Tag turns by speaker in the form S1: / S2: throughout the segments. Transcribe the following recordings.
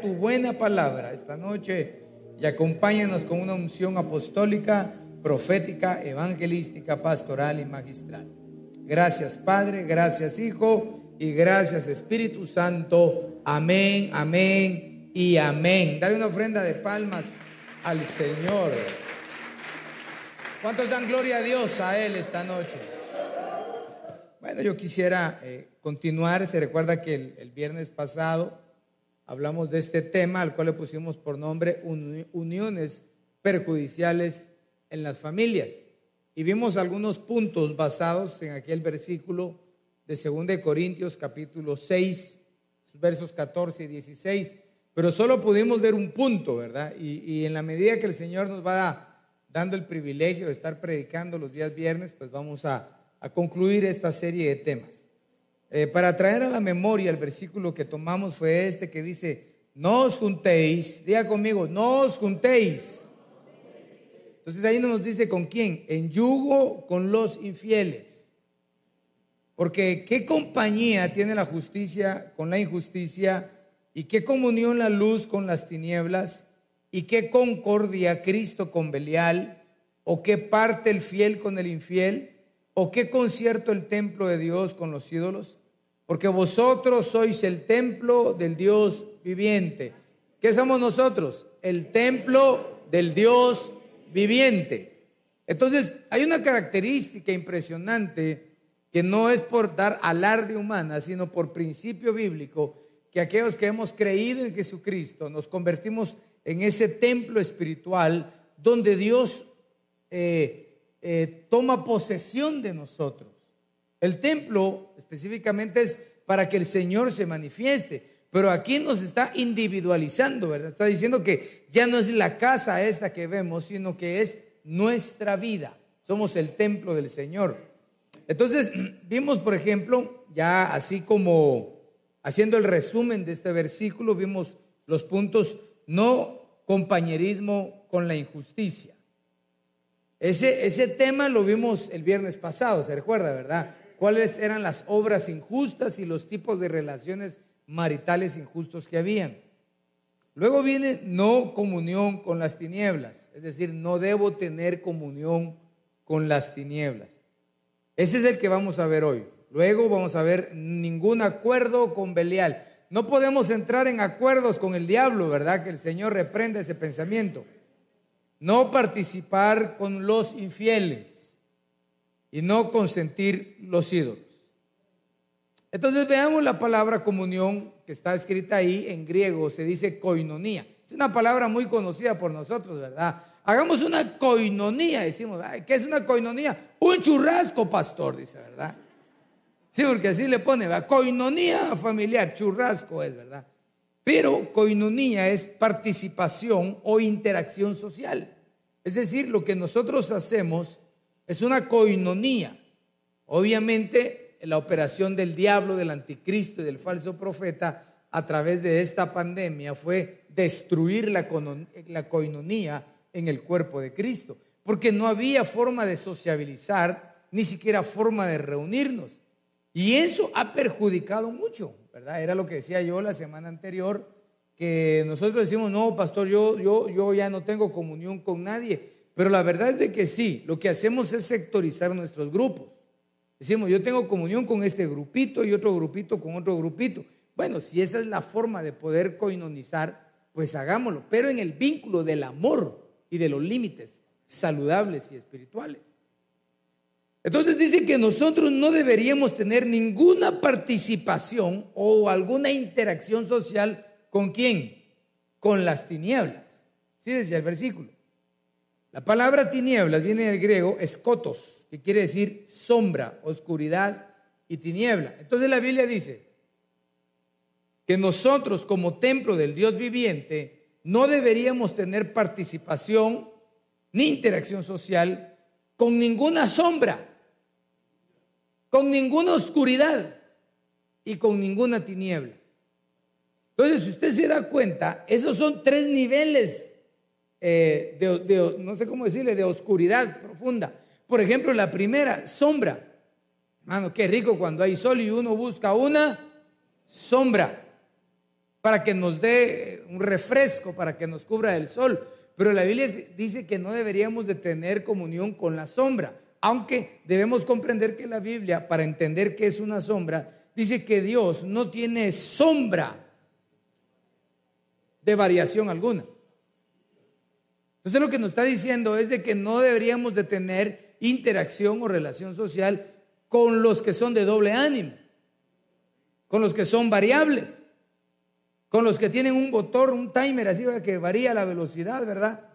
S1: Tu buena palabra esta noche y acompáñanos con una unción apostólica, profética, evangelística, pastoral y magistral. Gracias Padre, gracias Hijo y gracias Espíritu Santo. Amén, amén y amén. Dale una ofrenda de palmas al Señor. ¿Cuántos dan gloria a Dios a Él esta noche? Bueno, yo quisiera eh, continuar. Se recuerda que el, viernes pasado hablamos de este tema al cual le pusimos por nombre uniones perjudiciales en las familias. Y vimos algunos puntos basados en aquel versículo de 2 Corintios capítulo 6, versos 14 y 16. Pero solo pudimos ver un punto, ¿verdad? Y, en la medida que el Señor nos va dando el privilegio de estar predicando los días viernes, pues vamos a, a concluir esta serie de temas. Eh, para traer a la memoria el versículo que tomamos fue este que dice, no os juntéis, diga conmigo, no os juntéis. Entonces ahí nos dice con quién, en yugo con los infieles. Porque qué compañía tiene la justicia con la injusticia y qué comunión la luz con las tinieblas y qué concordia Cristo con Belial o qué parte el fiel con el infiel o qué concierto el templo de Dios con los ídolos porque vosotros sois el templo del Dios viviente. ¿Qué somos nosotros? El templo del Dios viviente. Entonces, hay una característica impresionante que no es por dar alarde humana, sino por principio bíblico, que aquellos que hemos creído en Jesucristo nos convertimos en ese templo espiritual donde Dios eh, eh, toma posesión de nosotros. El templo específicamente es para que el Señor se manifieste, pero aquí nos está individualizando, ¿verdad? Está diciendo que ya no es la casa esta que vemos, sino que es nuestra vida. Somos el templo del Señor. Entonces, vimos, por ejemplo, ya así como haciendo el resumen de este versículo, vimos los puntos no compañerismo con la injusticia. Ese, ese tema lo vimos el viernes pasado, se recuerda, ¿verdad? Cuáles eran las obras injustas y los tipos de relaciones maritales injustos que habían. Luego viene no comunión con las tinieblas, es decir, no debo tener comunión con las tinieblas. Ese es el que vamos a ver hoy. Luego vamos a ver ningún acuerdo con Belial. No podemos entrar en acuerdos con el diablo, ¿verdad? Que el Señor reprenda ese pensamiento. No participar con los infieles y no consentir los ídolos. Entonces veamos la palabra comunión que está escrita ahí en griego, se dice koinonía. Es una palabra muy conocida por nosotros, ¿verdad? Hagamos una coinonía, decimos, ¿qué es una coinonía? Un churrasco, pastor, dice, ¿verdad? Sí, porque así le pone, ¿verdad? coinonía familiar, churrasco es, ¿verdad? Pero coinonía es participación o interacción social. Es decir, lo que nosotros hacemos es una coinonía. Obviamente, la operación del diablo, del anticristo y del falso profeta a través de esta pandemia fue destruir la, coinonía en el cuerpo de Cristo, porque no había forma de sociabilizar, ni siquiera forma de reunirnos. Y eso ha perjudicado mucho, ¿verdad? Era lo que decía yo la semana anterior, que nosotros decimos, no, pastor, yo, yo, yo ya no tengo comunión con nadie. Pero la verdad es de que sí, lo que hacemos es sectorizar nuestros grupos. Decimos, yo tengo comunión con este grupito y otro grupito con otro grupito. Bueno, si esa es la forma de poder coinonizar, pues hagámoslo, pero en el vínculo del amor y de los límites saludables y espirituales. Entonces dice que nosotros no deberíamos tener ninguna participación o alguna interacción social con quién? Con las tinieblas. Sí decía el versículo. La palabra tinieblas viene del griego escotos, que quiere decir sombra, oscuridad y tiniebla. Entonces la Biblia dice que nosotros como templo del Dios viviente no deberíamos tener participación ni interacción social con ninguna sombra, con ninguna oscuridad y con ninguna tiniebla. Entonces, si usted se da cuenta, esos son tres niveles eh, de, no sé cómo decirle, de oscuridad profunda. Por ejemplo, la primera, sombra. Hermano, qué rico cuando hay sol y uno busca una sombra para que nos dé un refresco, para que nos cubra el sol. Pero la Biblia dice que no deberíamos de tener comunión con la sombra, aunque debemos comprender que la Biblia, para entender qué es una sombra, dice que Dios no tiene sombra de variación alguna. Entonces lo que nos está diciendo es de que no deberíamos de tener interacción o relación social con los que son de doble ánimo, con los que son variables, con los que tienen un motor, un timer así que varía la velocidad, ¿verdad?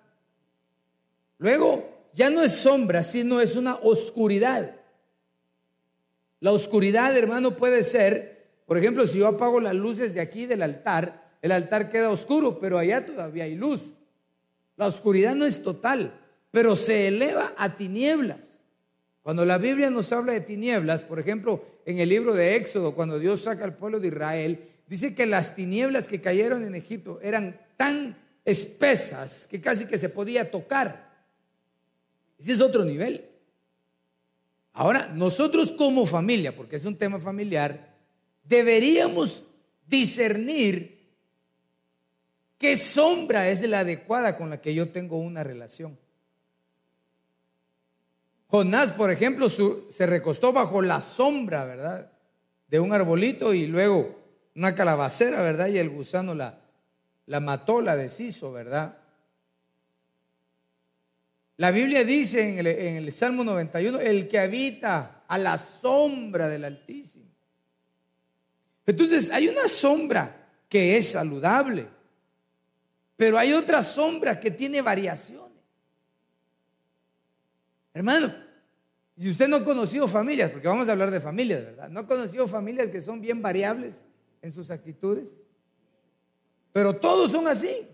S1: Luego, ya no es sombra, sino es una oscuridad. La oscuridad, hermano, puede ser, por ejemplo, si yo apago las luces de aquí del altar, el altar queda oscuro, pero allá todavía hay luz. La oscuridad no es total, pero se eleva a tinieblas. Cuando la Biblia nos habla de tinieblas, por ejemplo, en el libro de Éxodo, cuando Dios saca al pueblo de Israel, dice que las tinieblas que cayeron en Egipto eran tan espesas que casi que se podía tocar. Ese es otro nivel. Ahora, nosotros como familia, porque es un tema familiar, deberíamos discernir ¿Qué sombra es la adecuada con la que yo tengo una relación? Jonás, por ejemplo, se recostó bajo la sombra, ¿verdad? De un arbolito y luego una calabacera, ¿verdad? Y el gusano la, la mató, la deshizo, ¿verdad? La Biblia dice en el, en el, Salmo 91, el que habita a la sombra del Altísimo. Entonces, hay una sombra que es saludable. Pero hay otra sombra que tiene variaciones. Hermano, si usted no ha conocido familias, porque vamos a hablar de familias, ¿verdad? No ha conocido familias que son bien variables en sus actitudes. Pero todos son así.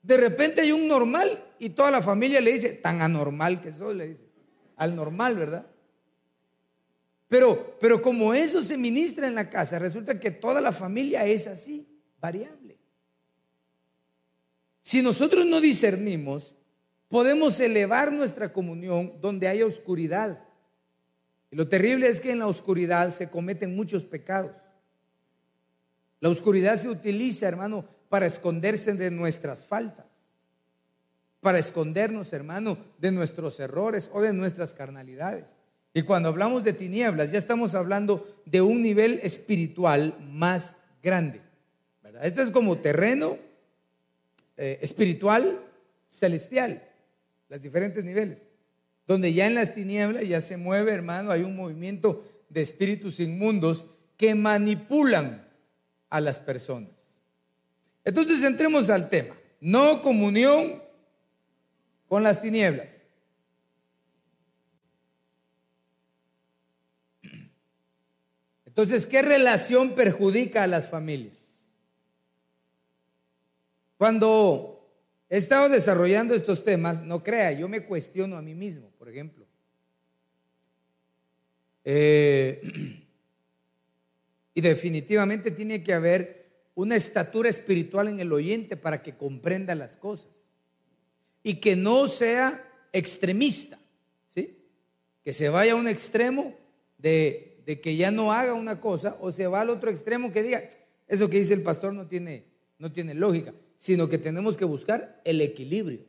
S1: De repente hay un normal y toda la familia le dice, tan anormal que soy, le dice. Al normal, ¿verdad? Pero, pero como eso se ministra en la casa, resulta que toda la familia es así, variable. Si nosotros no discernimos, podemos elevar nuestra comunión donde haya oscuridad. Y lo terrible es que en la oscuridad se cometen muchos pecados. La oscuridad se utiliza, hermano, para esconderse de nuestras faltas, para escondernos, hermano, de nuestros errores o de nuestras carnalidades. Y cuando hablamos de tinieblas, ya estamos hablando de un nivel espiritual más grande. ¿verdad? Este es como terreno eh, espiritual, celestial, los diferentes niveles, donde ya en las tinieblas ya se mueve, hermano, hay un movimiento de espíritus inmundos que manipulan a las personas. Entonces entremos al tema, no comunión con las tinieblas. Entonces, ¿qué relación perjudica a las familias? Cuando he estado desarrollando estos temas, no crea, yo me cuestiono a mí mismo, por ejemplo. Eh, y definitivamente tiene que haber una estatura espiritual en el oyente para que comprenda las cosas. Y que no sea extremista, ¿sí? Que se vaya a un extremo de, de que ya no haga una cosa o se va al otro extremo que diga, eso que dice el pastor no tiene, no tiene lógica sino que tenemos que buscar el equilibrio.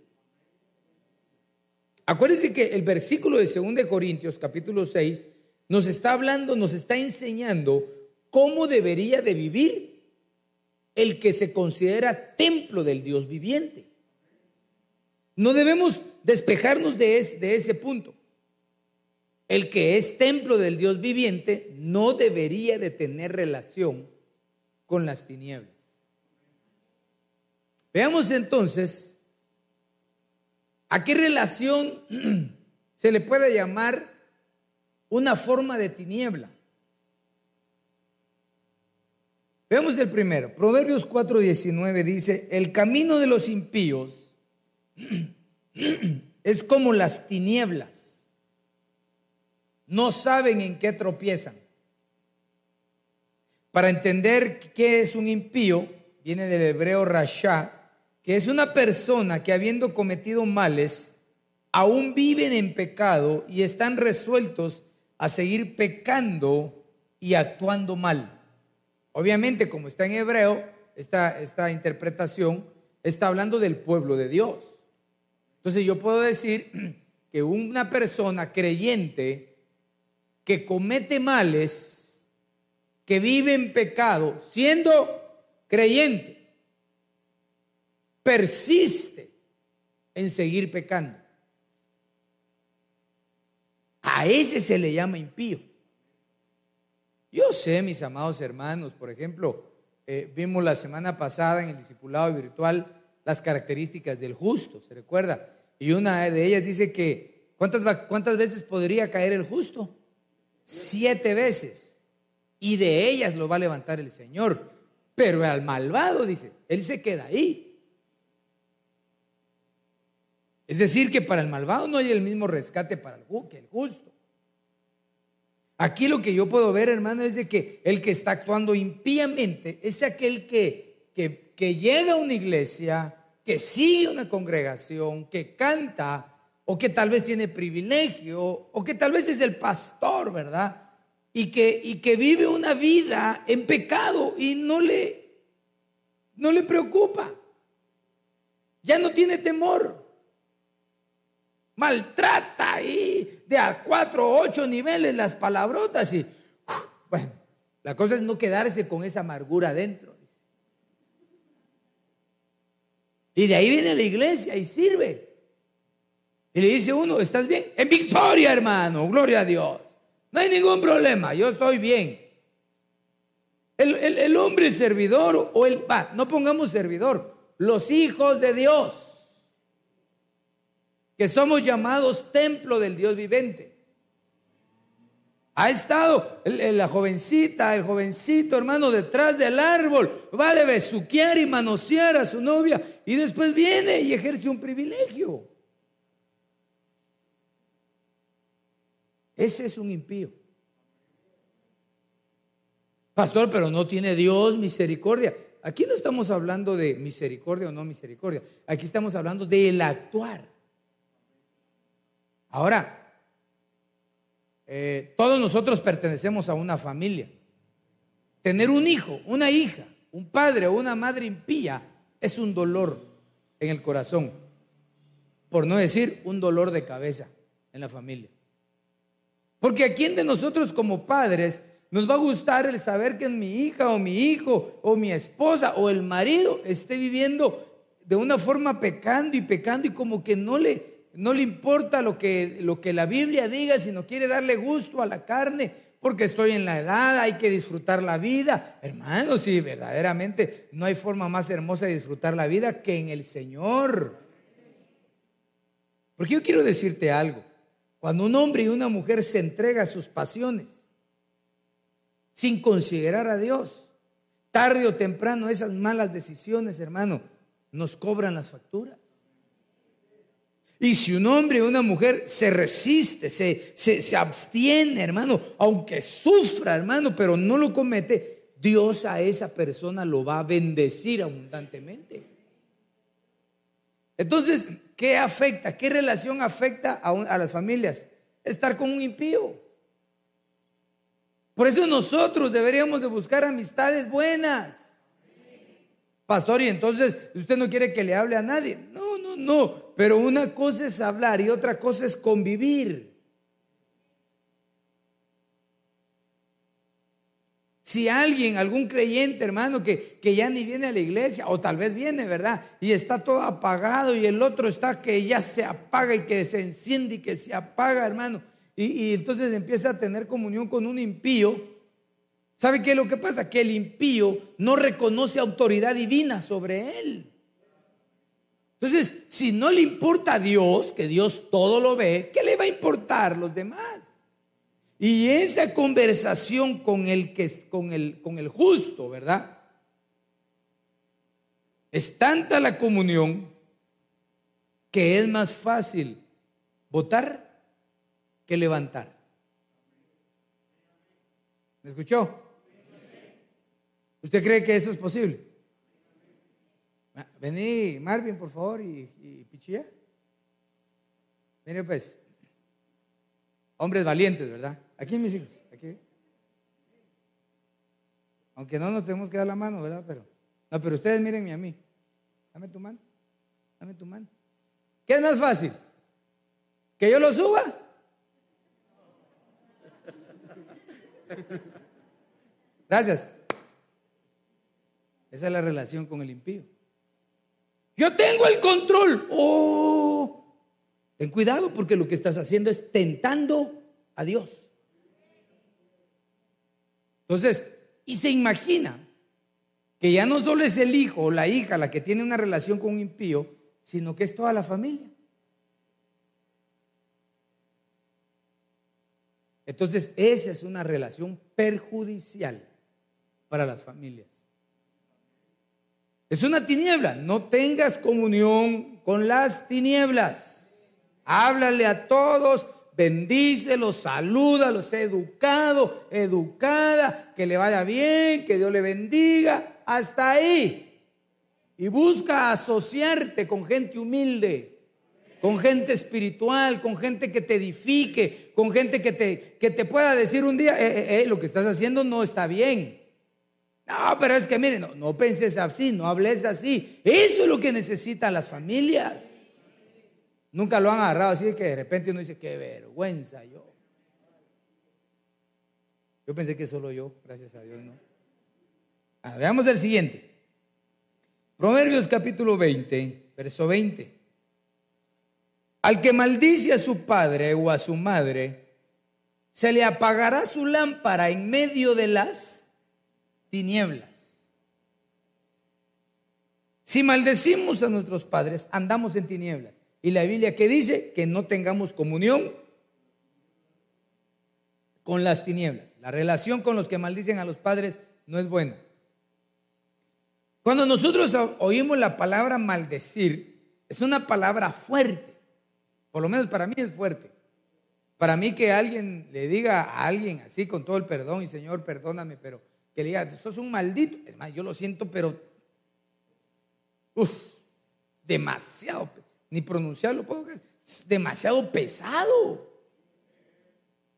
S1: Acuérdense que el versículo de 2 Corintios capítulo 6 nos está hablando, nos está enseñando cómo debería de vivir el que se considera templo del Dios viviente. No debemos despejarnos de, de ese punto. El que es templo del Dios viviente no debería de tener relación con las tinieblas. Veamos entonces ¿A qué relación se le puede llamar una forma de tiniebla? Veamos el primero. Proverbios 4:19 dice, el camino de los impíos es como las tinieblas. No saben en qué tropiezan. Para entender qué es un impío, viene del hebreo rasha, que es una persona que habiendo cometido males, aún viven en pecado y están resueltos a seguir pecando y actuando mal. Obviamente, como está en hebreo, esta, esta interpretación está hablando del pueblo de Dios. Entonces yo puedo decir que una persona creyente que comete males, que vive en pecado, siendo creyente, persiste en seguir pecando. A ese se le llama impío. Yo sé, mis amados hermanos, por ejemplo, eh, vimos la semana pasada en el discipulado virtual las características del justo, ¿se recuerda? Y una de ellas dice que, ¿cuántas, cuántas veces podría caer el justo? Siete veces y de ellas lo va a levantar el Señor. Pero al malvado, dice, él se queda ahí. Es decir, que para el malvado no hay el mismo rescate para el, que el justo. Aquí lo que yo puedo ver, hermano, es de que el que está actuando impíamente es aquel que, que, que llega a una iglesia, que sigue una congregación, que canta, o que tal vez tiene privilegio, o que tal vez es el pastor, ¿verdad? y que, y que vive una vida en pecado y no le, no le preocupa. Ya no tiene temor. Maltrata ahí de a cuatro o ocho niveles las palabrotas y bueno, la cosa es no quedarse con esa amargura adentro. Y de ahí viene la iglesia y sirve. Y le dice uno, ¿estás bien? En victoria, hermano, gloria a Dios. No hay ningún problema, yo estoy bien. El, hombre servidor o el, va, no pongamos servidor, los hijos de Dios, que somos llamados templo del Dios vivente. Ha estado la jovencita, el jovencito hermano detrás del árbol, va de besuquear y manosear a su novia y después viene y ejerce un privilegio. Ese es un impío. Pastor, pero no tiene Dios misericordia. Aquí no estamos hablando de misericordia o no misericordia. Aquí estamos hablando del actuar. Ahora, eh, todos nosotros pertenecemos a una familia. Tener un hijo, una hija, un padre o una madre impía es un dolor en el corazón. Por no decir un dolor de cabeza en la familia. Porque a quién de nosotros como padres nos va a gustar el saber que mi hija o mi hijo o mi esposa o el marido esté viviendo de una forma pecando y pecando y como que no le, no le importa lo que, lo que la Biblia diga, sino quiere darle gusto a la carne porque estoy en la edad, hay que disfrutar la vida. Hermanos, sí, verdaderamente no hay forma más hermosa de disfrutar la vida que en el Señor. Porque yo quiero decirte algo. Cuando un hombre y una mujer se entrega a sus pasiones sin considerar a Dios, tarde o temprano esas malas decisiones, hermano, nos cobran las facturas. Y si un hombre y una mujer se resiste, se, se, se, abstiene, hermano, aunque sufra, hermano, pero no lo comete, Dios a esa persona lo va a bendecir abundantemente. Entonces, ¿Qué afecta? ¿Qué relación afecta a, las familias? Estar con un impío. Por eso nosotros deberíamos de buscar amistades buenas. Pastor, y entonces usted no quiere que le hable a nadie. No, no. Pero una cosa es hablar y otra cosa es convivir. Si alguien, algún creyente, hermano, que, que, ya ni viene a la iglesia, o tal vez viene, ¿verdad? Y está todo apagado y el otro está que ya se apaga y que se enciende y que se apaga, hermano. Y, y entonces empieza a tener comunión con un impío. ¿Sabe qué es lo que pasa? Que el impío no reconoce autoridad divina sobre él. Entonces, si no le importa a Dios, que Dios todo lo ve, ¿qué le va a importar los demás? Y esa conversación con el, que, con el, con el justo, ¿verdad? Es tanta la comunión que es más fácil votar que levantar. ¿Me escuchó? ¿Usted cree que eso es posible? Vení, Marvin, por favor, y, y Pichilla. Mire, pues, hombres valientes, ¿verdad? Aquí mis hijos, aquí. Aunque no nos tenemos que dar la mano, ¿verdad? Pero, no, pero ustedes mírenme a mí. Dame tu mano, dame tu mano. ¿Qué es más fácil? ¿Que yo lo suba? Gracias. Esa es la relación con el impío. Yo tengo el control. Oh, ten cuidado porque lo que estás haciendo es tentando a Dios. Entonces, y se imagina que ya no solo es el hijo o la hija la que tiene una relación con un impío, sino que es toda la familia. Entonces, esa es una relación perjudicial para las familias. Es una tiniebla. No tengas comunión con las tinieblas. Háblale a todos, bendícelos, salúdalos, educado, educada, que le vaya bien, que Dios le bendiga. Hasta ahí. Y busca asociarte con gente humilde, con gente espiritual, con gente que te edifique, con gente que te, que te pueda decir un día, eh, eh, eh, lo que estás haciendo no está bien. No, pero es que miren, no, no penses así, no hables así. Eso es lo que necesitan las familias. Nunca lo han agarrado así que de repente uno dice, qué vergüenza yo. Yo pensé que solo yo, gracias a Dios, ¿no? Ah, veamos el siguiente. Proverbios capítulo 20, verso 20. Al que maldice a su padre o a su madre, se le apagará su lámpara en medio de las tinieblas. Si maldecimos a nuestros padres, andamos en tinieblas. Y la Biblia que dice que no tengamos comunión con las tinieblas. La relación con los que maldicen a los padres no es buena. Cuando nosotros oímos la palabra maldecir, es una palabra fuerte. Por lo menos para mí es fuerte. Para mí que alguien le diga a alguien así con todo el perdón y Señor, perdóname, pero que le diga, esto es un maldito. Hermano, yo lo siento, pero uf, demasiado, ni pronunciarlo puedo, es demasiado pesado.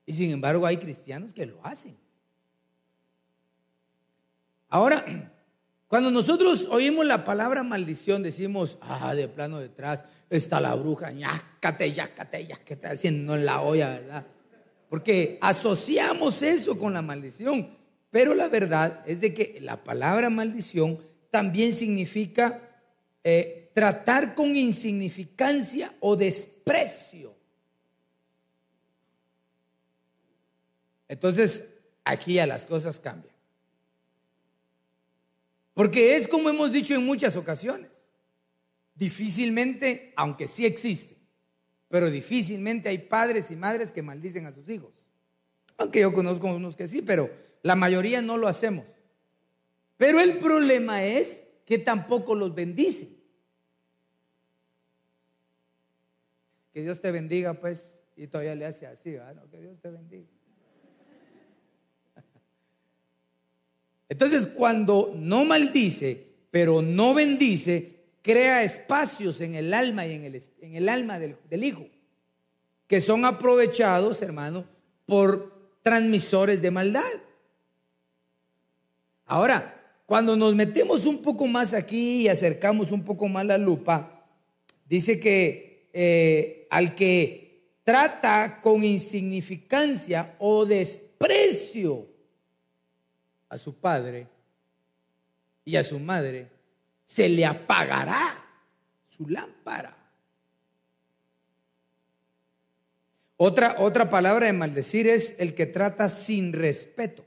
S1: Y sin embargo hay cristianos que lo hacen. Ahora, cuando nosotros oímos la palabra maldición, decimos, ah, de plano detrás está la bruja, ya que está haciendo en la olla, ¿verdad? Porque asociamos eso con la maldición. Pero la verdad es de que la palabra maldición también significa eh, tratar con insignificancia o desprecio. Entonces, aquí ya las cosas cambian. Porque es como hemos dicho en muchas ocasiones, difícilmente, aunque sí existe, pero difícilmente hay padres y madres que maldicen a sus hijos. Aunque yo conozco unos que sí, pero la mayoría no lo hacemos. Pero el problema es que tampoco los bendice. Que Dios te bendiga, pues, y todavía le hace así, que Dios te bendiga. Entonces, cuando no maldice, pero no bendice, crea espacios en el alma y en el, en el alma del, del hijo, que son aprovechados, hermano, por transmisores de maldad. Ahora, cuando nos metemos un poco más aquí y acercamos un poco más la lupa, dice que eh, al que trata con insignificancia o desprecio a su padre y a su madre, se le apagará su lámpara. Otra, otra palabra de maldecir es el que trata sin respeto.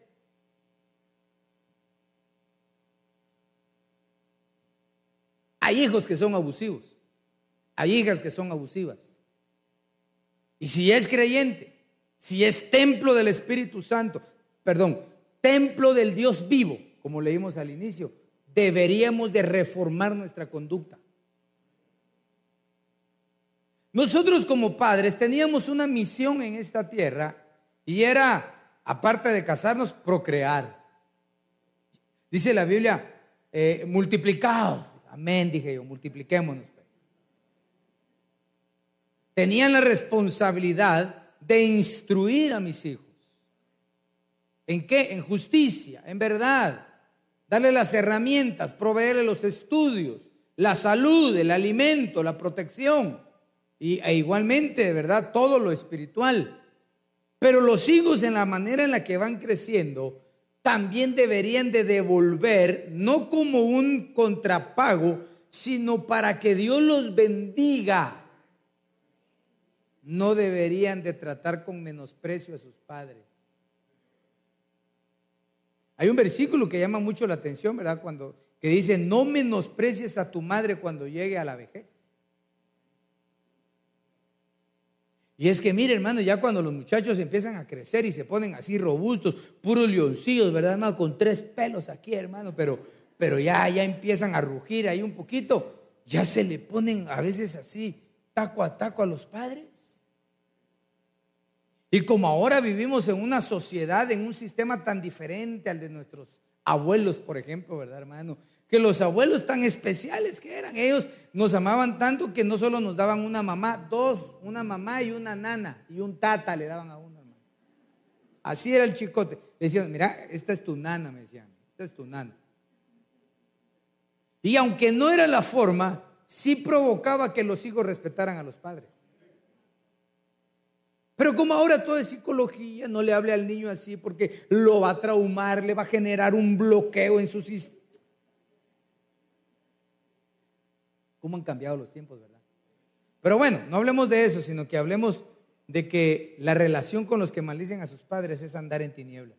S1: Hay hijos que son abusivos. Hay hijas que son abusivas. Y si es creyente, si es templo del Espíritu Santo, perdón, templo del Dios vivo, como leímos al inicio, deberíamos de reformar nuestra conducta. Nosotros como padres teníamos una misión en esta tierra y era, aparte de casarnos, procrear. Dice la Biblia, eh, multiplicados. Amén, dije yo, multipliquémonos. Pues. Tenían la responsabilidad de instruir a mis hijos. ¿En qué? En justicia, en verdad. Darle las herramientas, proveerle los estudios, la salud, el alimento, la protección. Y, e igualmente, ¿verdad? Todo lo espiritual. Pero los hijos en la manera en la que van creciendo, también deberían de devolver, no como un contrapago, sino para que Dios los bendiga. No deberían de tratar con menosprecio a sus padres. Hay un versículo que llama mucho la atención, ¿verdad? Cuando que dice, "No menosprecies a tu madre cuando llegue a la vejez." Y es que, mire, hermano, ya cuando los muchachos empiezan a crecer y se ponen así robustos, puros leoncillos, ¿verdad, hermano? Con tres pelos aquí, hermano, pero, pero ya, ya empiezan a rugir ahí un poquito, ya se le ponen a veces así, taco a taco a los padres. Y como ahora vivimos en una sociedad, en un sistema tan diferente al de nuestros abuelos, por ejemplo, ¿verdad, hermano? Que los abuelos tan especiales que eran, ellos nos amaban tanto que no solo nos daban una mamá, dos, una mamá y una nana y un tata le daban a uno, hermano. Así era el chicote. Decían, mira, esta es tu nana, me decían, esta es tu nana. Y aunque no era la forma, sí provocaba que los hijos respetaran a los padres. Pero como ahora todo es psicología, no le hable al niño así porque lo va a traumar, le va a generar un bloqueo en su sistema cómo han cambiado los tiempos, ¿verdad? Pero bueno, no hablemos de eso, sino que hablemos de que la relación con los que maldicen a sus padres es andar en tinieblas,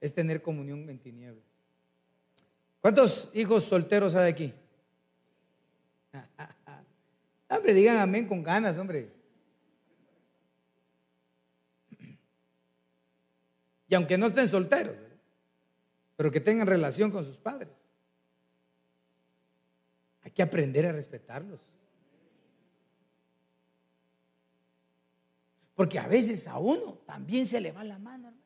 S1: es tener comunión en tinieblas. ¿Cuántos hijos solteros hay aquí? hombre, digan amén con ganas, hombre. Y aunque no estén solteros, pero que tengan relación con sus padres. Que aprender a respetarlos. Porque a veces a uno también se le va la mano, hermano.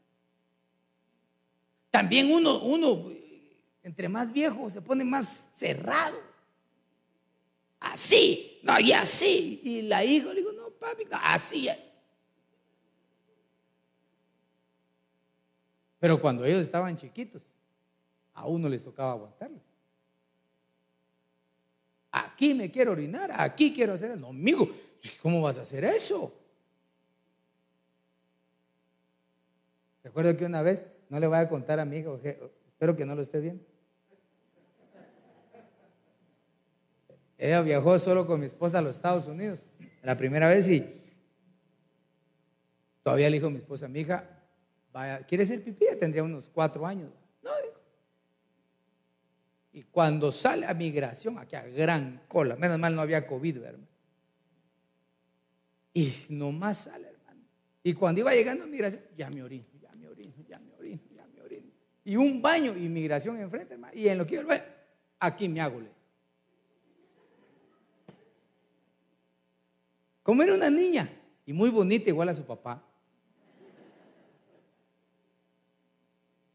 S1: También uno, uno, entre más viejo, se pone más cerrado. Así, no, y así. Y la hija le digo, no, papi, así es. Pero cuando ellos estaban chiquitos, a uno les tocaba aguantarlos. Aquí me quiero orinar, aquí quiero hacer No, amigo, ¿cómo vas a hacer eso? Recuerdo que una vez, no le voy a contar a mi hijo, espero que no lo esté viendo. Ella viajó solo con mi esposa a los Estados Unidos, la primera vez y todavía le dijo a mi esposa, mi hija, vaya, ¿quiere ser pipí? Tendría unos cuatro años. Y cuando sale a migración, aquí a gran cola, menos mal no había COVID, hermano. Y nomás sale, hermano. Y cuando iba llegando a migración, ya me orino, ya me orino, ya me orino, ya me orino. Y un baño, inmigración enfrente, hermano. Y en lo que yo veo, aquí me hago. Como era una niña y muy bonita, igual a su papá.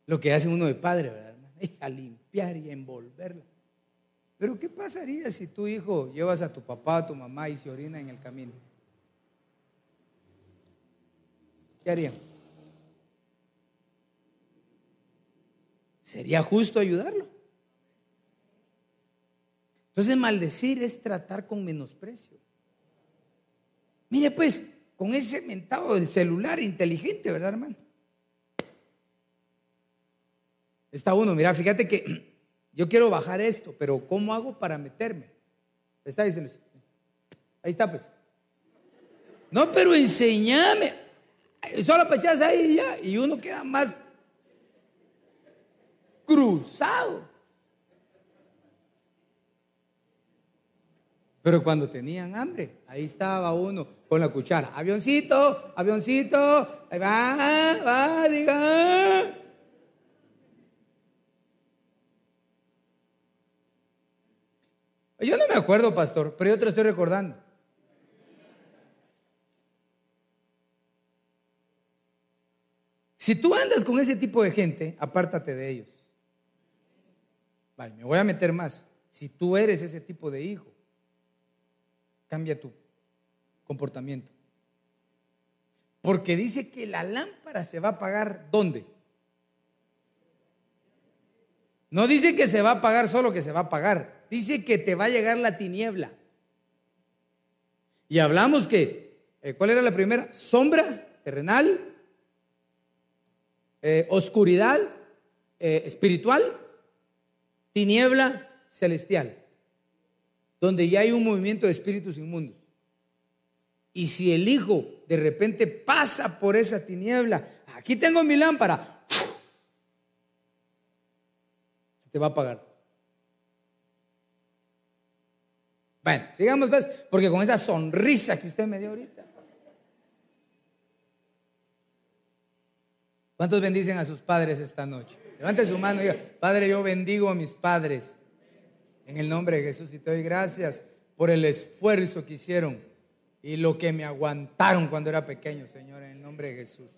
S1: Lo que hace uno de padre, ¿verdad? a limpiar y envolverla. Pero ¿qué pasaría si tu hijo llevas a tu papá, a tu mamá y se orina en el camino? ¿Qué harían? ¿Sería justo ayudarlo? Entonces maldecir es tratar con menosprecio. Mire pues, con ese mentado del celular inteligente, ¿verdad, hermano? Está uno, mira, fíjate que yo quiero bajar esto, pero ¿cómo hago para meterme? Está diciendo, ahí está pues. No, pero enséñame. Solo pechas ahí ya, y uno queda más cruzado. Pero cuando tenían hambre, ahí estaba uno con la cuchara. Avioncito, avioncito, ahí va, va, diga. Yo no me acuerdo, pastor, pero yo te lo estoy recordando. Si tú andas con ese tipo de gente, apártate de ellos. Vale, me voy a meter más. Si tú eres ese tipo de hijo, cambia tu comportamiento. Porque dice que la lámpara se va a apagar ¿dónde? No dice que se va a apagar solo que se va a apagar. Dice que te va a llegar la tiniebla. Y hablamos que, eh, ¿cuál era la primera? Sombra terrenal, eh, oscuridad eh, espiritual, tiniebla celestial, donde ya hay un movimiento de espíritus inmundos. Y si el Hijo de repente pasa por esa tiniebla, aquí tengo mi lámpara, se te va a apagar. Bueno, sigamos, pues, porque con esa sonrisa que usted me dio ahorita. ¿Cuántos bendicen a sus padres esta noche? Levante su mano y diga, Padre, yo bendigo a mis padres. En el nombre de Jesús y te doy gracias por el esfuerzo que hicieron y lo que me aguantaron cuando era pequeño, Señor, en el nombre de Jesús.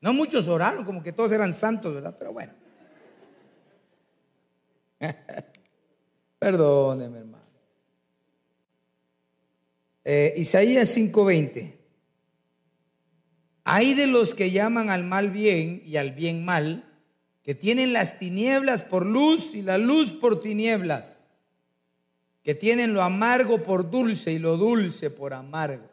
S1: No muchos oraron, como que todos eran santos, ¿verdad? Pero bueno. Perdóneme, hermano. Eh, Isaías 5:20. Hay de los que llaman al mal bien y al bien mal, que tienen las tinieblas por luz y la luz por tinieblas, que tienen lo amargo por dulce y lo dulce por amargo.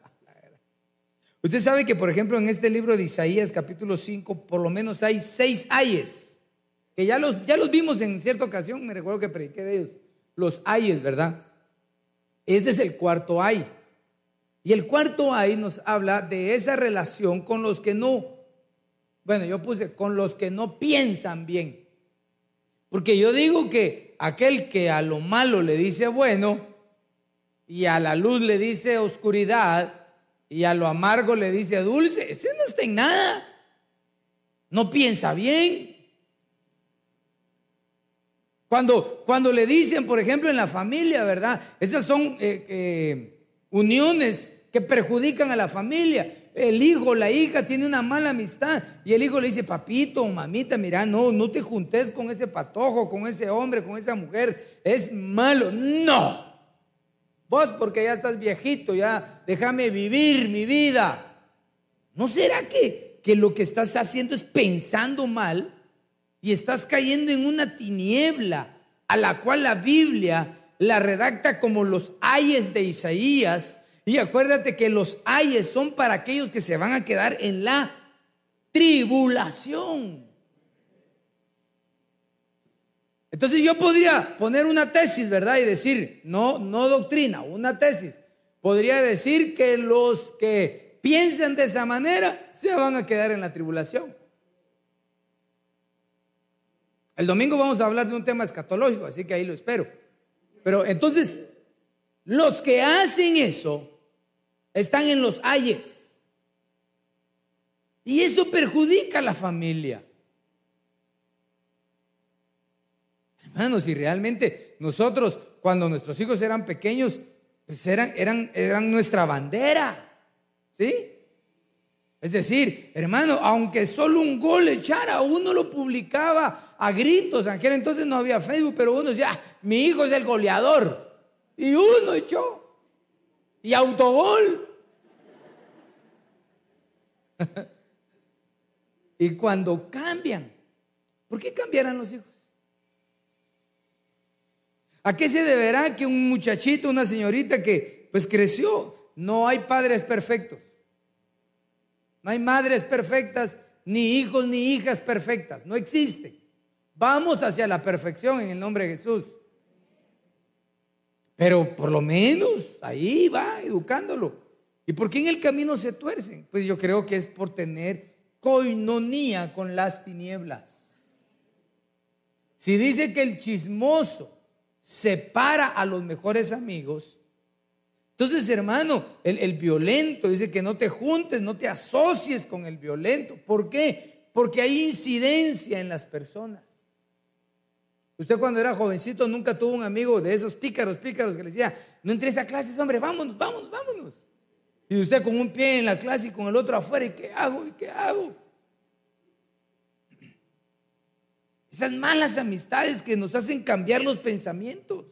S1: Usted sabe que, por ejemplo, en este libro de Isaías capítulo 5, por lo menos hay seis ayes, que ya los, ya los vimos en cierta ocasión, me recuerdo que prediqué de ellos, los ayes, ¿verdad? Este es el cuarto ay. Y el cuarto ahí nos habla de esa relación con los que no, bueno, yo puse con los que no piensan bien. Porque yo digo que aquel que a lo malo le dice bueno y a la luz le dice oscuridad y a lo amargo le dice dulce, ese no está en nada. No piensa bien. Cuando, cuando le dicen, por ejemplo, en la familia, ¿verdad? Esas son eh, eh, uniones que perjudican a la familia. El hijo, la hija tiene una mala amistad y el hijo le dice, papito, mamita, mira, no, no te juntes con ese patojo, con ese hombre, con esa mujer, es malo. No. Vos porque ya estás viejito, ya déjame vivir mi vida. ¿No será que, que lo que estás haciendo es pensando mal y estás cayendo en una tiniebla a la cual la Biblia la redacta como los ayes de Isaías. Y acuérdate que los ayes son para aquellos que se van a quedar en la tribulación. Entonces yo podría poner una tesis, ¿verdad? Y decir, no, no doctrina, una tesis. Podría decir que los que piensen de esa manera se van a quedar en la tribulación. El domingo vamos a hablar de un tema escatológico, así que ahí lo espero. Pero entonces, los que hacen eso están en los ayes. Y eso perjudica a la familia. Hermanos, si realmente nosotros, cuando nuestros hijos eran pequeños, pues eran, eran nuestra bandera. ¿Sí? Es decir, hermano, aunque solo un gol echara, uno lo publicaba a gritos. Aquel entonces no había Facebook, pero uno decía, ah, mi hijo es el goleador. Y uno echó. Y autogol. y cuando cambian, ¿por qué cambiarán los hijos? ¿A qué se deberá que un muchachito, una señorita que pues creció, no hay padres perfectos? No hay madres perfectas, ni hijos ni hijas perfectas, no existe. Vamos hacia la perfección en el nombre de Jesús. Pero por lo menos ahí va educándolo. ¿Y por qué en el camino se tuercen? Pues yo creo que es por tener coinonía con las tinieblas. Si dice que el chismoso separa a los mejores amigos. Entonces, hermano, el, el, violento dice que no te juntes, no te asocies con el violento. ¿Por qué? Porque hay incidencia en las personas. Usted cuando era jovencito nunca tuvo un amigo de esos pícaros, pícaros que le decía, no entres a clases, hombre, vámonos, vámonos, vámonos. Y usted con un pie en la clase y con el otro afuera, ¿y qué hago? ¿Y qué hago? Esas malas amistades que nos hacen cambiar los pensamientos.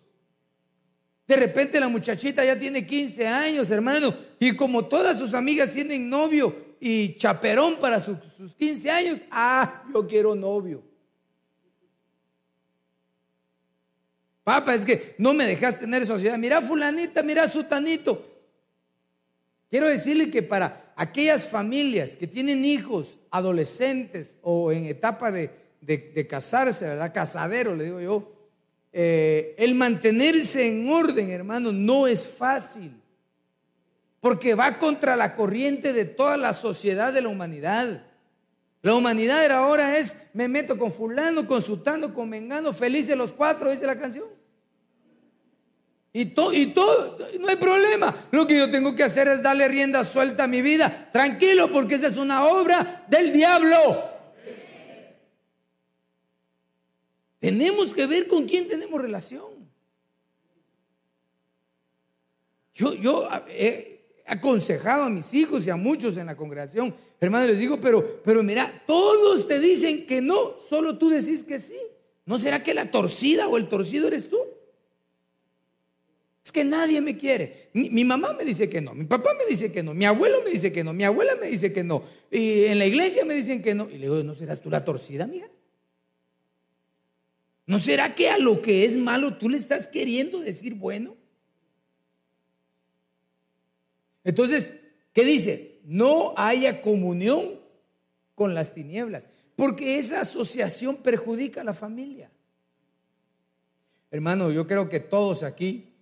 S1: De repente la muchachita ya tiene 15 años, hermano, y como todas sus amigas tienen novio y chaperón para sus, sus 15 años, ah, yo quiero novio. Papá, es que no me dejas tener sociedad. Mira fulanita, mira sutanito. Quiero decirle que para aquellas familias que tienen hijos adolescentes o en etapa de, casarse, ¿verdad? Casadero, le digo yo. Eh, el mantenerse en orden, hermano, no es fácil. Porque va contra la corriente de toda la sociedad de la humanidad. La humanidad ahora es, me meto con fulano, consultando con mengano, felices los cuatro, dice la canción. Y, todo y todo, no hay problema. Lo que yo tengo que hacer es darle rienda suelta a mi vida. Tranquilo, porque esa es una obra del diablo. Tenemos que ver con quién tenemos relación. Yo, yo he aconsejado a mis hijos y a muchos en la congregación, hermano, les digo, pero, pero mira, todos te dicen que no, solo tú decís que sí. ¿No será que la torcida o el torcido eres tú? Es que nadie me quiere. Mi, mamá me dice que no, mi papá me dice que no, mi abuelo me dice que no, mi abuela me dice que no, y en la iglesia me dicen que no. Y le digo, ¿no serás tú la torcida, amiga? ¿No será que a lo que es malo tú le estás queriendo decir bueno? Entonces, ¿qué dice? No haya comunión con las tinieblas, porque esa asociación perjudica a la familia. Hermano, yo creo que todos aquí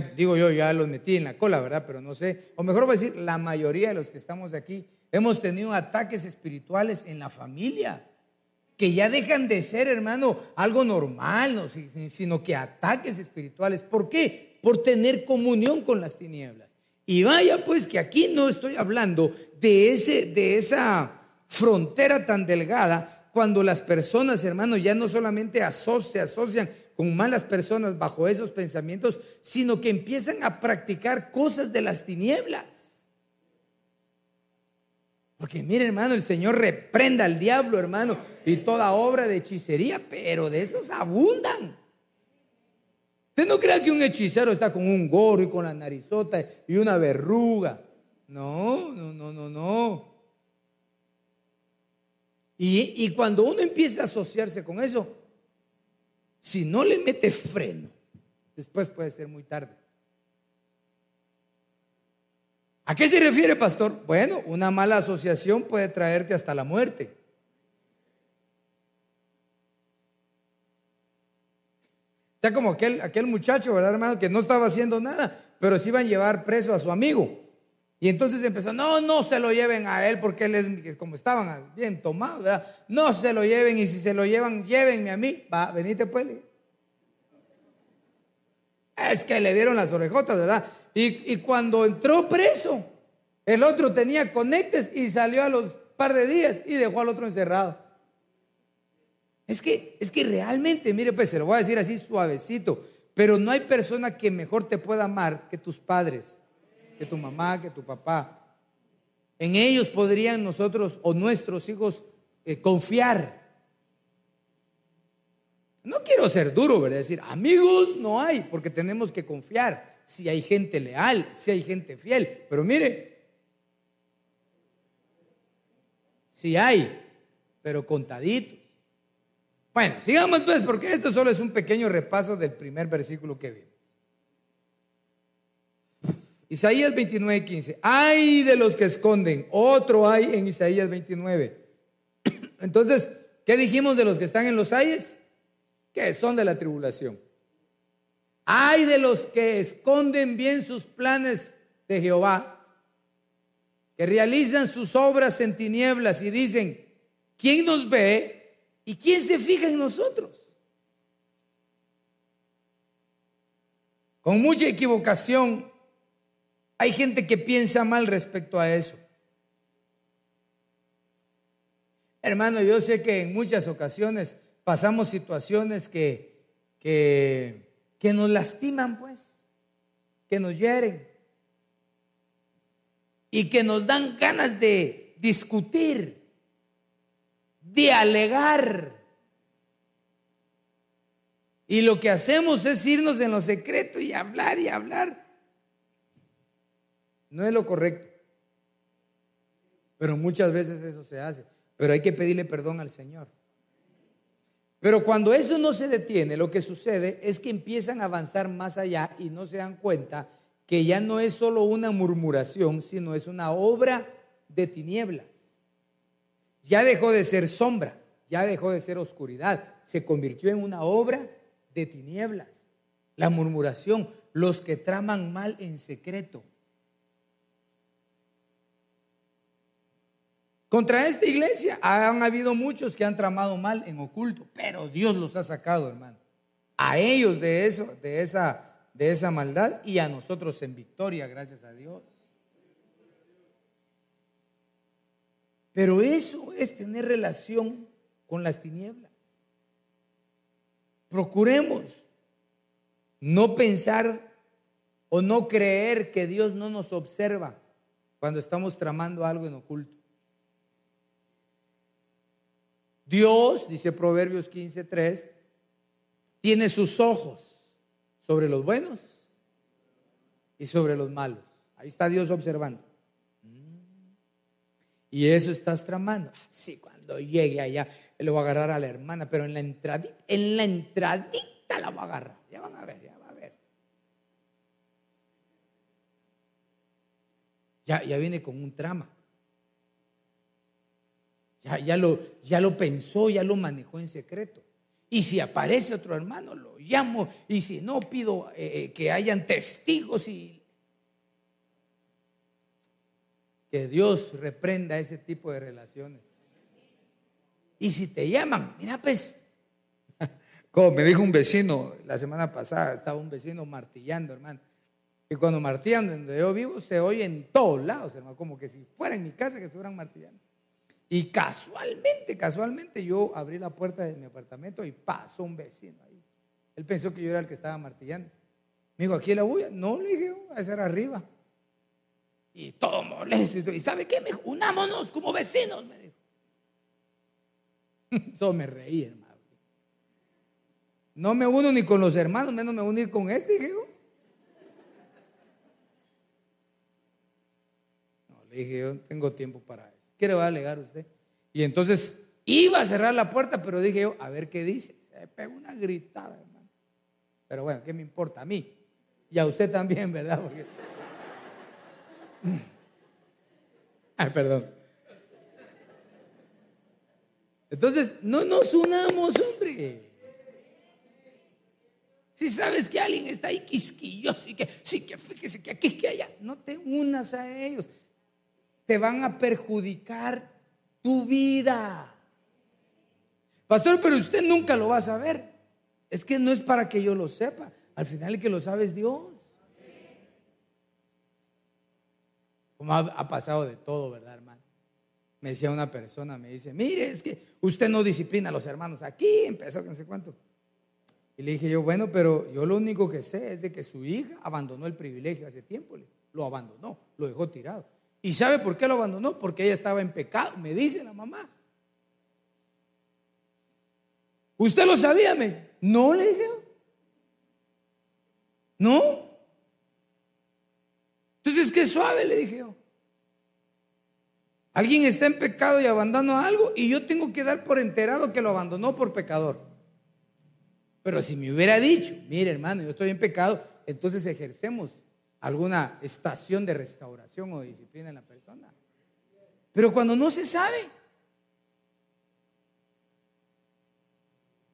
S1: digo yo, ya los metí en la cola, ¿verdad? Pero no sé, o mejor voy a decir, la mayoría de los que estamos aquí hemos tenido ataques espirituales en la familia, que ya dejan de ser, hermano, algo normal, sino que ataques espirituales. ¿Por qué? Por tener comunión con las tinieblas. Y vaya pues que aquí no estoy hablando de, ese, de esa frontera tan delgada cuando las personas, hermano, ya no solamente se asocian con malas personas bajo esos pensamientos, sino que empiezan a practicar cosas de las tinieblas. Porque mire hermano, el Señor reprenda al diablo, hermano, y toda obra de hechicería, pero de esos abundan. Usted no crea que un hechicero está con un gorro y con la narizota y una verruga. No, no, no, no, no. Y, y cuando uno empieza a asociarse con eso, si no le mete freno, después puede ser muy tarde. ¿A qué se refiere, pastor? Bueno, una mala asociación puede traerte hasta la muerte. Está como aquel, aquel muchacho, ¿verdad, hermano? Que no estaba haciendo nada, pero se iban a llevar preso a su amigo. Y entonces empezó, no, no se lo lleven a él porque él es como estaban bien tomados, ¿verdad? No se lo lleven y si se lo llevan, llévenme a mí. Va, venite pues. Es que le dieron las orejotas, ¿verdad? Y, y cuando entró preso, el otro tenía conectes y salió a los par de días y dejó al otro encerrado. Es que, es que realmente, mire, pues se lo voy a decir así suavecito, pero no hay persona que mejor te pueda amar que tus padres que tu mamá, que tu papá. En ellos podrían nosotros o nuestros hijos eh, confiar. No quiero ser duro, ¿verdad? Decir, amigos no hay, porque tenemos que confiar. Si hay gente leal, si hay gente fiel. Pero mire, si hay, pero contadito. Bueno, sigamos pues, porque esto solo es un pequeño repaso del primer versículo que vimos. Isaías 29, 15. Hay de los que esconden. Otro hay en Isaías 29. Entonces, ¿qué dijimos de los que están en los ayes? Que son de la tribulación. Hay de los que esconden bien sus planes de Jehová, que realizan sus obras en tinieblas y dicen, ¿quién nos ve y quién se fija en nosotros? con mucha equivocación. Hay gente que piensa mal respecto a eso. Hermano, yo sé que en muchas ocasiones pasamos situaciones que, que, que nos lastiman, pues, que nos hieren y que nos dan ganas de discutir, de alegar. Y lo que hacemos es irnos en lo secreto y hablar y hablar. No es lo correcto. Pero muchas veces eso se hace. Pero hay que pedirle perdón al Señor. Pero cuando eso no se detiene, lo que sucede es que empiezan a avanzar más allá y no se dan cuenta que ya no es solo una murmuración, sino es una obra de tinieblas. Ya dejó de ser sombra, ya dejó de ser oscuridad, se convirtió en una obra de tinieblas. La murmuración, los que traman mal en secreto. Contra esta iglesia han habido muchos que han tramado mal en oculto, pero Dios los ha sacado, hermano. A ellos de eso, de esa de esa maldad y a nosotros en victoria, gracias a Dios. Pero eso es tener relación con las tinieblas. Procuremos no pensar o no creer que Dios no nos observa cuando estamos tramando algo en oculto. Dios, dice Proverbios 15:3, tiene sus ojos sobre los buenos y sobre los malos. Ahí está Dios observando. Y eso estás tramando. Ah, sí, cuando llegue allá, le voy a agarrar a la hermana, pero en la entradita, en la entradita la voy a agarrar. Ya van a ver, ya va a ver. Ya, ya viene con un trama. Ya, ya, lo, ya lo pensó, ya lo manejó en secreto. Y si aparece otro hermano, lo llamo. Y si no, pido eh, eh, que hayan testigos y que Dios reprenda ese tipo de relaciones. Y si te llaman, mira pues, como me dijo un vecino la semana pasada, estaba un vecino martillando, hermano. Y cuando martillan donde yo vivo, se oye en todos lados, hermano, como que si fuera en mi casa que estuvieran martillando. Y casualmente, casualmente yo abrí la puerta de mi apartamento y pasó un vecino ahí. Él pensó que yo era el que estaba martillando. Me dijo, ¿aquí la bulla? No, le dije, a ese era arriba. Y todo molesto. ¿Y sabe qué? Me dijo, unámonos como vecinos, me dijo. Eso me reí, hermano. No me uno ni con los hermanos, menos me a unir con este, dije yo. No, le dije, yo tengo tiempo para eso. ¿Qué le va a alegar usted? Y entonces iba a cerrar la puerta, pero dije yo, a ver qué dice. Se pegó una gritada, hermano. Pero bueno, ¿qué me importa a mí? Y a usted también, ¿verdad? Ay, perdón. Entonces, no nos unamos, hombre. Si sabes que alguien está ahí quisquilloso y que sí, que fíjese que aquí, que allá, no te unas a ellos te van a perjudicar tu vida. Pastor, pero usted nunca lo va a saber. Es que no es para que yo lo sepa. Al final el que lo sabe es Dios. Como ha, pasado de todo, ¿verdad, hermano? Me decía una persona, me dice, mire, es que usted no disciplina a los hermanos aquí, empezó no sé cuánto. Y le dije yo, bueno, pero yo lo único que sé es de que su hija abandonó el privilegio hace tiempo. Lo abandonó, lo dejó tirado. ¿Y sabe por qué lo abandonó? Porque ella estaba en pecado, me dice la mamá. ¿Usted lo sabía? Me dice. No, le dije. No. Entonces, qué suave, le dije yo. Alguien está en pecado y abandonó algo y yo tengo que dar por enterado que lo abandonó por pecador. Pero si me hubiera dicho, mire hermano, yo estoy en pecado, entonces ejercemos alguna estación de restauración o disciplina en la persona. Pero cuando no se sabe,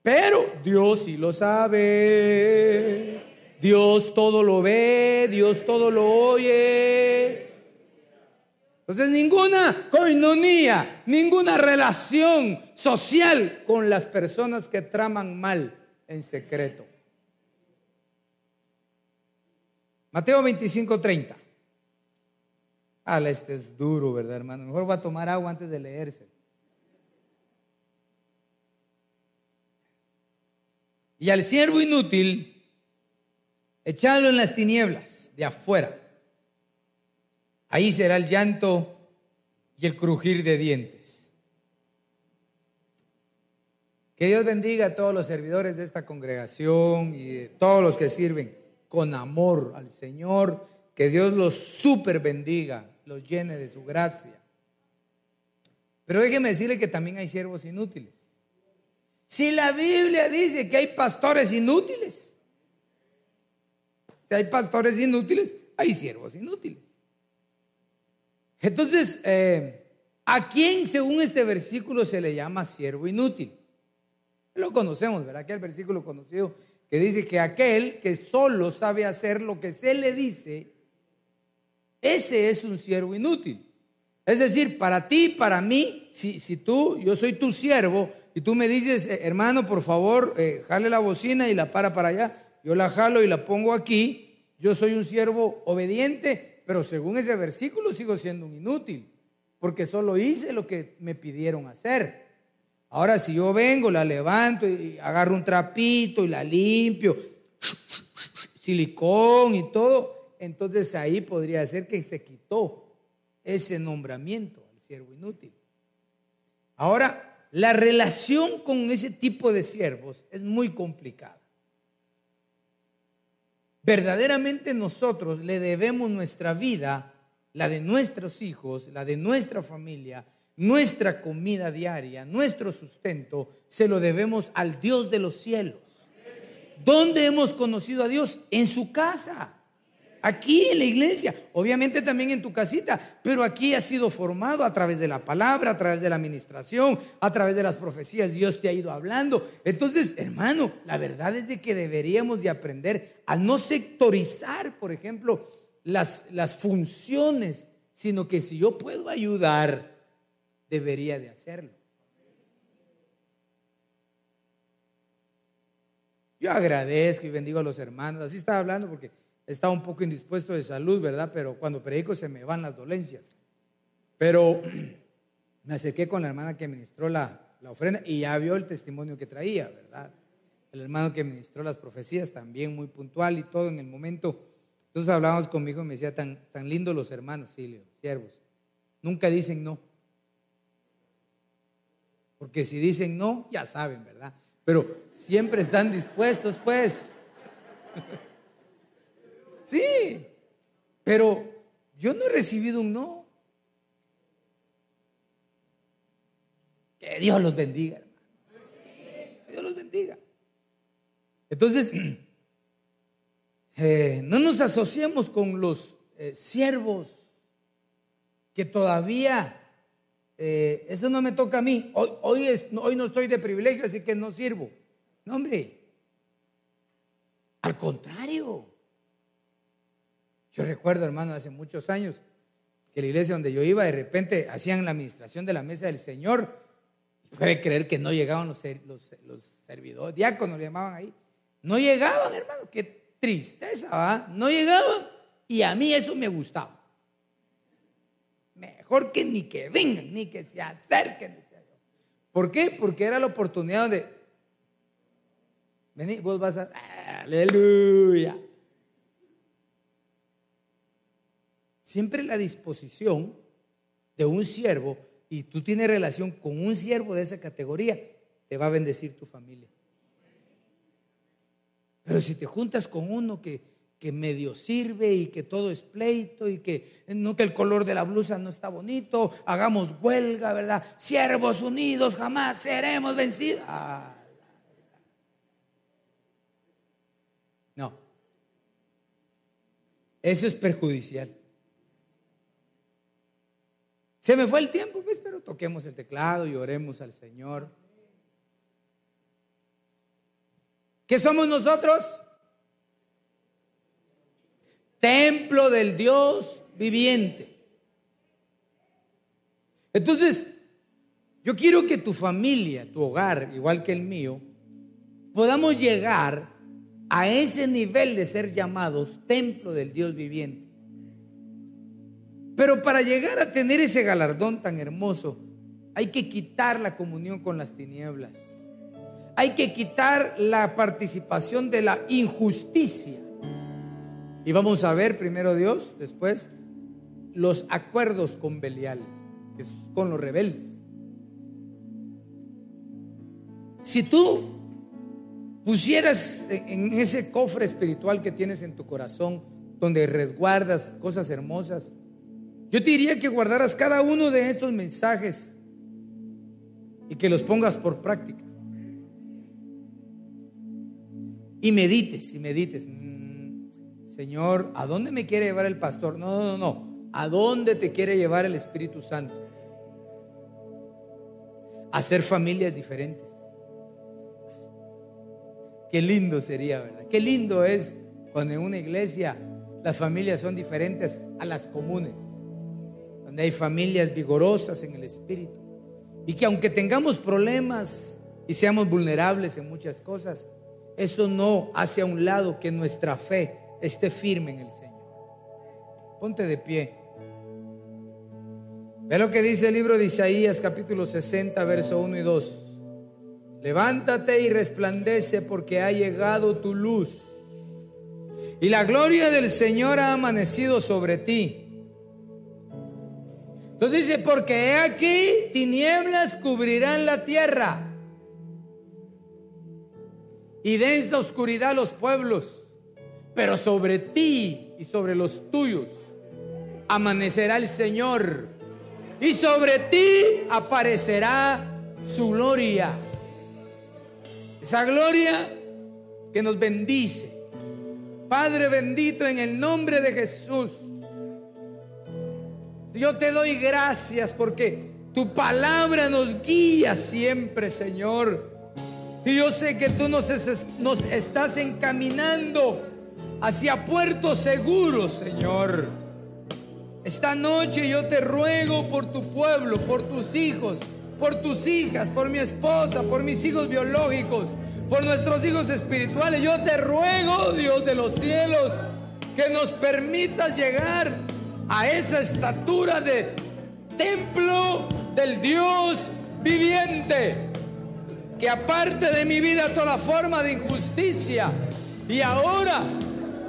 S1: pero Dios sí lo sabe, Dios todo lo ve, Dios todo lo oye. Entonces ninguna coinonía, ninguna relación social con las personas que traman mal en secreto. Mateo 25, 30. este es duro, ¿verdad, hermano? Mejor va a tomar agua antes de leerse. Y al siervo inútil, echadlo en las tinieblas de afuera. Ahí será el llanto y el crujir de dientes. Que Dios bendiga a todos los servidores de esta congregación y de todos los que sirven con amor al Señor. Que Dios los super bendiga, los llene de su gracia. Pero déjeme decirle que también hay siervos inútiles. Si la Biblia dice que hay pastores inútiles, si hay pastores inútiles, hay siervos inútiles. Entonces, eh, ¿a quién según este versículo se le llama siervo inútil? Lo conocemos, ¿verdad? Aquel versículo conocido que dice que aquel que solo sabe hacer lo que se le dice, ese es un siervo inútil. Es decir, para ti, para mí, si, tú, yo soy tu siervo y tú me dices, eh, hermano, por favor, eh, jale la bocina y la para para allá, yo la jalo y la pongo aquí, yo soy un siervo obediente, pero según ese versículo sigo siendo un inútil, porque solo hice lo que me pidieron hacer. Ahora si yo vengo, la levanto y agarro un trapito y la limpio, silicón y todo, entonces ahí podría ser que se quitó ese nombramiento al siervo inútil. Ahora, la relación con ese tipo de siervos es muy complicada. Verdaderamente nosotros le debemos nuestra vida, la de nuestros hijos, la de nuestra familia, nuestra comida diaria, nuestro sustento, se lo debemos al Dios de los cielos. ¿Dónde hemos conocido a Dios? En su casa. Aquí en la iglesia, obviamente también en tu casita, pero aquí has sido formado a través de la palabra, a través de la administración, a través de las profecías, Dios te ha ido hablando. Entonces, hermano, la verdad es de que deberíamos de aprender a no sectorizar, por ejemplo, las, las funciones, sino que si yo puedo ayudar, debería de hacerlo. Yo agradezco y bendigo a los hermanos, así estaba hablando porque estaba un poco indispuesto de salud, ¿verdad? Pero cuando predico se me van las dolencias. Pero me acerqué con la hermana que ministró la, ofrenda y ya vio el testimonio que traía, ¿verdad? El hermano que ministró las profecías también muy puntual y todo en el momento. Entonces hablábamos conmigo y me decía, tan, tan lindos los hermanos, sí, siervos. Nunca dicen no. Porque si dicen no, ya saben, ¿verdad? Pero siempre están dispuestos, pues. Sí, pero yo no he recibido un no. Que Dios los bendiga, hermano. Que Dios los bendiga. Entonces, eh, no nos asociemos con los eh, siervos que todavía, eh, eso no me toca a mí. Hoy, hoy, no estoy de privilegio, así que no sirvo. No, hombre. Al contrario. Yo recuerdo, hermano, hace muchos años que la iglesia donde yo iba, de repente hacían la administración de la mesa del Señor. Puede creer que no llegaban los, servidores, diáconos le llamaban ahí. No llegaban, hermano, qué tristeza, ¿va? No llegaban. Y a mí eso me gustaba. Mejor que ni que vengan, ni que se acerquen, decía yo. ¿Por qué? Porque era la oportunidad de. Vení, vos vas a. Aleluya. siempre la disposición de un siervo y tú tienes relación con un siervo de esa categoría, te va a bendecir tu familia. Pero si te juntas con uno que, que medio sirve y que todo es pleito y que no que el color de la blusa no está bonito, hagamos huelga, ¿verdad? Siervos unidos jamás seremos vencidos. Ah, no. Eso es perjudicial. Se me fue el tiempo, pues, pero toquemos el teclado y oremos al Señor. ¿Qué somos nosotros? Templo del Dios viviente. Entonces, yo quiero que tu familia, tu hogar, igual que el mío, podamos llegar a ese nivel de ser llamados templo del Dios viviente. Pero para llegar a tener ese galardón tan hermoso, hay que quitar la comunión con las tinieblas. Hay que quitar la participación de la injusticia. Y vamos a ver primero Dios, después los acuerdos con Belial, es con los rebeldes. Si tú pusieras en ese cofre espiritual que tienes en tu corazón, donde resguardas cosas hermosas, yo te diría que guardaras cada uno de estos mensajes y que los pongas por práctica. Y medites, y medites. Señor, ¿a dónde me quiere llevar el pastor? No, no, no. ¿A dónde te quiere llevar el Espíritu Santo? Hacer familias diferentes. Qué lindo sería, ¿verdad? Qué lindo es cuando en una iglesia las familias son diferentes a las comunes, donde hay familias vigorosas en el espíritu. Y que aunque tengamos problemas y seamos vulnerables en muchas cosas, eso no hace a un lado que nuestra fe esté firme en el Señor. Ponte de pie. Ve lo que dice el libro de Isaías capítulo 60, verso 1 y 2. Levántate y resplandece porque ha llegado tu luz. Y la gloria del Señor ha amanecido sobre ti. Entonces dice, porque he aquí tinieblas cubrirán la tierra y densa oscuridad los pueblos, pero sobre ti y sobre los tuyos amanecerá el Señor y sobre ti aparecerá su gloria. Esa gloria que nos bendice. Padre bendito, en el nombre de Jesús. Yo te doy gracias porque tu palabra nos guía siempre, Señor. Y yo sé que tú nos, nos estás encaminando hacia puertos seguros, Señor. Esta noche yo te ruego por tu pueblo, por tus hijos por tus hijas, por mi esposa, por mis hijos biológicos, por nuestros hijos espirituales. Yo te ruego, Dios de los cielos, que nos permitas llegar a esa estatura de templo del Dios viviente. Que aparte de mi vida toda forma de injusticia y ahora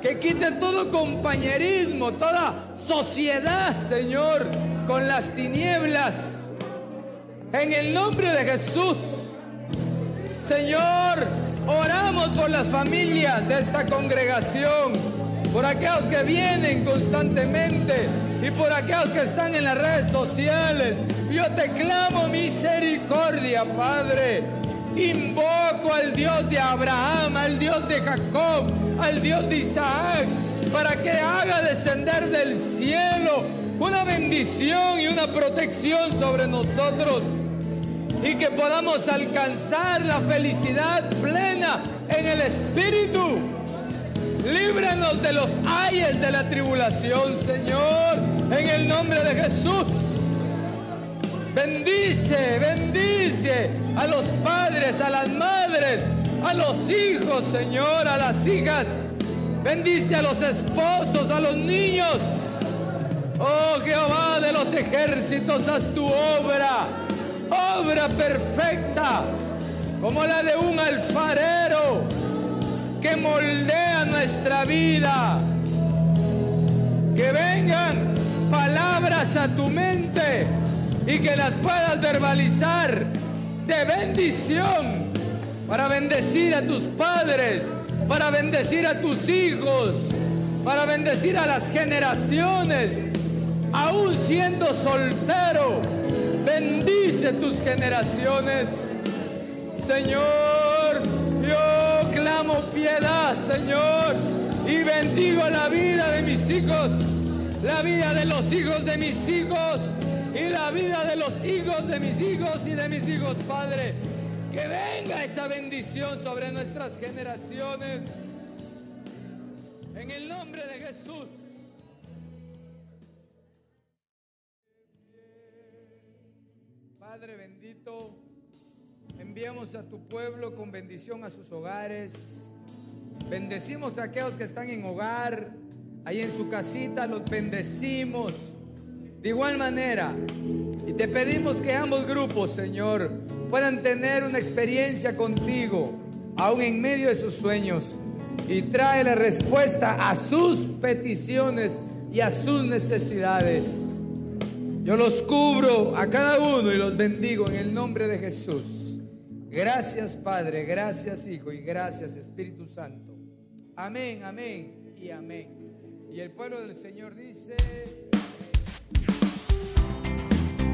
S1: que quite todo compañerismo, toda sociedad, Señor, con las tinieblas en el nombre de Jesús. Señor, oramos por las familias de esta congregación, por aquellos que vienen constantemente y por aquellos que están en las redes sociales. Yo te clamo misericordia, Padre. Invoco al Dios de Abraham, al Dios de Jacob, al Dios de Isaac, para que haga descender del cielo una bendición y una protección sobre nosotros y que podamos alcanzar la felicidad plena en el Espíritu. Líbranos de los ayes de la tribulación, Señor, en el nombre de Jesús. Bendice, bendice a los padres, a las madres, a los hijos, Señor, a las hijas. Bendice a los esposos, a los niños. Oh Jehová de los ejércitos, haz tu obra obra perfecta, como la de un alfarero que moldea nuestra vida. Que vengan palabras a tu mente y que las puedas verbalizar de bendición para bendecir a tus padres, para bendecir a tus hijos, para bendecir a las generaciones, aún siendo soltero Bendice tus generaciones. Señor, yo clamo piedad, Señor, y bendigo la vida de mis hijos, la vida de los hijos de mis hijos y la vida de los hijos de mis hijos y de mis hijos, Padre. Que venga esa bendición sobre nuestras generaciones. En el nombre de Jesús. Padre bendito, enviamos a tu pueblo con bendición a sus hogares. Bendecimos a aquellos que están en hogar, ahí en su casita, los bendecimos. De igual manera, y te pedimos que ambos grupos, Señor, puedan tener una experiencia contigo, aún en medio de sus sueños, y trae la respuesta a sus peticiones y a sus necesidades. Yo los cubro a cada uno y los bendigo en el nombre de Jesús. Gracias Padre, gracias Hijo y gracias Espíritu Santo. Amén, amén y amén. Y el pueblo del Señor dice...